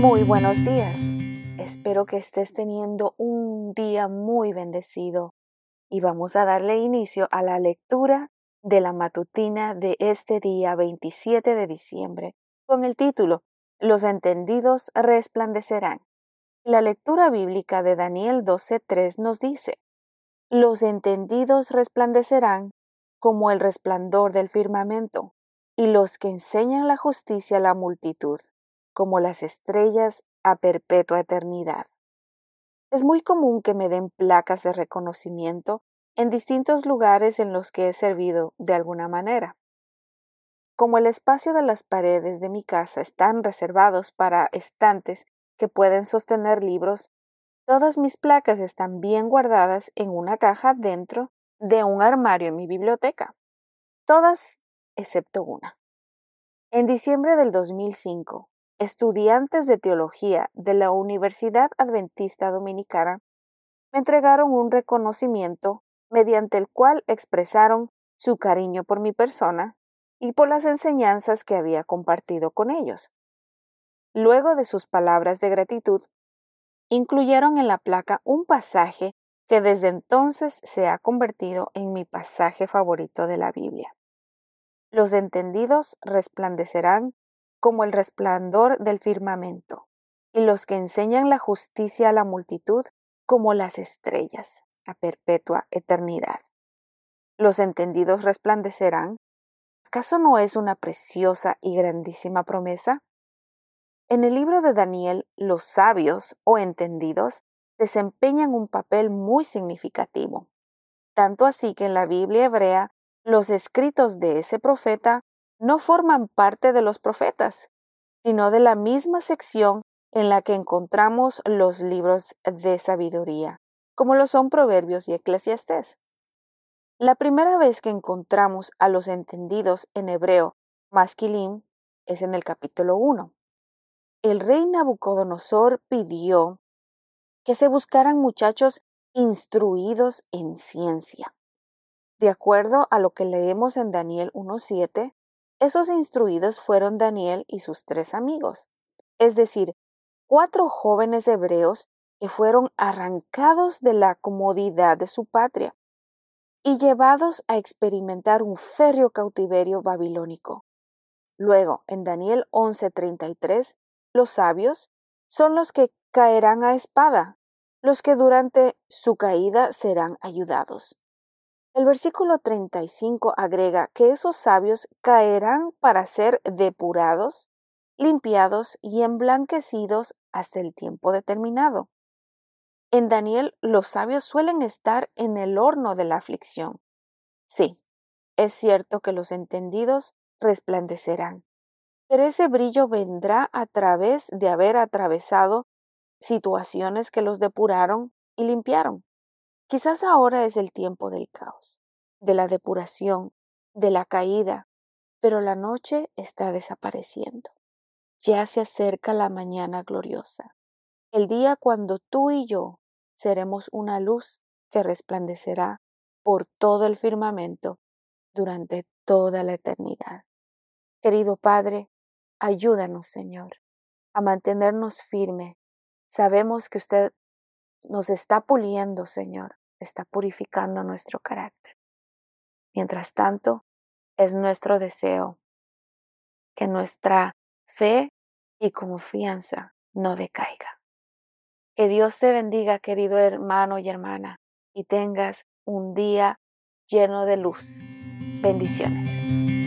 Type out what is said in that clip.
Muy buenos días. Espero que estés teniendo un día muy bendecido y vamos a darle inicio a la lectura de la matutina de este día 27 de diciembre con el título Los entendidos resplandecerán. La lectura bíblica de Daniel 12.3 nos dice, Los entendidos resplandecerán como el resplandor del firmamento, y los que enseñan la justicia a la multitud como las estrellas a perpetua eternidad. Es muy común que me den placas de reconocimiento en distintos lugares en los que he servido de alguna manera. Como el espacio de las paredes de mi casa están reservados para estantes que pueden sostener libros, todas mis placas están bien guardadas en una caja dentro de un armario en mi biblioteca. Todas excepto una. En diciembre del 2005, estudiantes de teología de la Universidad Adventista Dominicana me entregaron un reconocimiento mediante el cual expresaron su cariño por mi persona y por las enseñanzas que había compartido con ellos. Luego de sus palabras de gratitud, incluyeron en la placa un pasaje que desde entonces se ha convertido en mi pasaje favorito de la Biblia. Los entendidos resplandecerán como el resplandor del firmamento, y los que enseñan la justicia a la multitud como las estrellas a perpetua eternidad. Los entendidos resplandecerán. ¿Acaso no es una preciosa y grandísima promesa? En el libro de Daniel, los sabios o entendidos desempeñan un papel muy significativo, tanto así que en la Biblia hebrea los escritos de ese profeta no forman parte de los profetas, sino de la misma sección en la que encontramos los libros de sabiduría, como lo son Proverbios y Eclesiastés. La primera vez que encontramos a los entendidos en hebreo, masquilim, es en el capítulo 1. El rey Nabucodonosor pidió que se buscaran muchachos instruidos en ciencia. De acuerdo a lo que leemos en Daniel 1.7, esos instruidos fueron Daniel y sus tres amigos, es decir, cuatro jóvenes hebreos que fueron arrancados de la comodidad de su patria y llevados a experimentar un férreo cautiverio babilónico. Luego, en Daniel 11:33, los sabios son los que caerán a espada, los que durante su caída serán ayudados. El versículo 35 agrega que esos sabios caerán para ser depurados, limpiados y emblanquecidos hasta el tiempo determinado. En Daniel los sabios suelen estar en el horno de la aflicción. Sí, es cierto que los entendidos resplandecerán, pero ese brillo vendrá a través de haber atravesado situaciones que los depuraron y limpiaron. Quizás ahora es el tiempo del caos, de la depuración, de la caída, pero la noche está desapareciendo. Ya se acerca la mañana gloriosa, el día cuando tú y yo seremos una luz que resplandecerá por todo el firmamento durante toda la eternidad. Querido Padre, ayúdanos, Señor, a mantenernos firmes. Sabemos que usted nos está puliendo, Señor, está purificando nuestro carácter. Mientras tanto, es nuestro deseo que nuestra fe y confianza no decaiga. Que Dios te bendiga, querido hermano y hermana, y tengas un día lleno de luz. Bendiciones.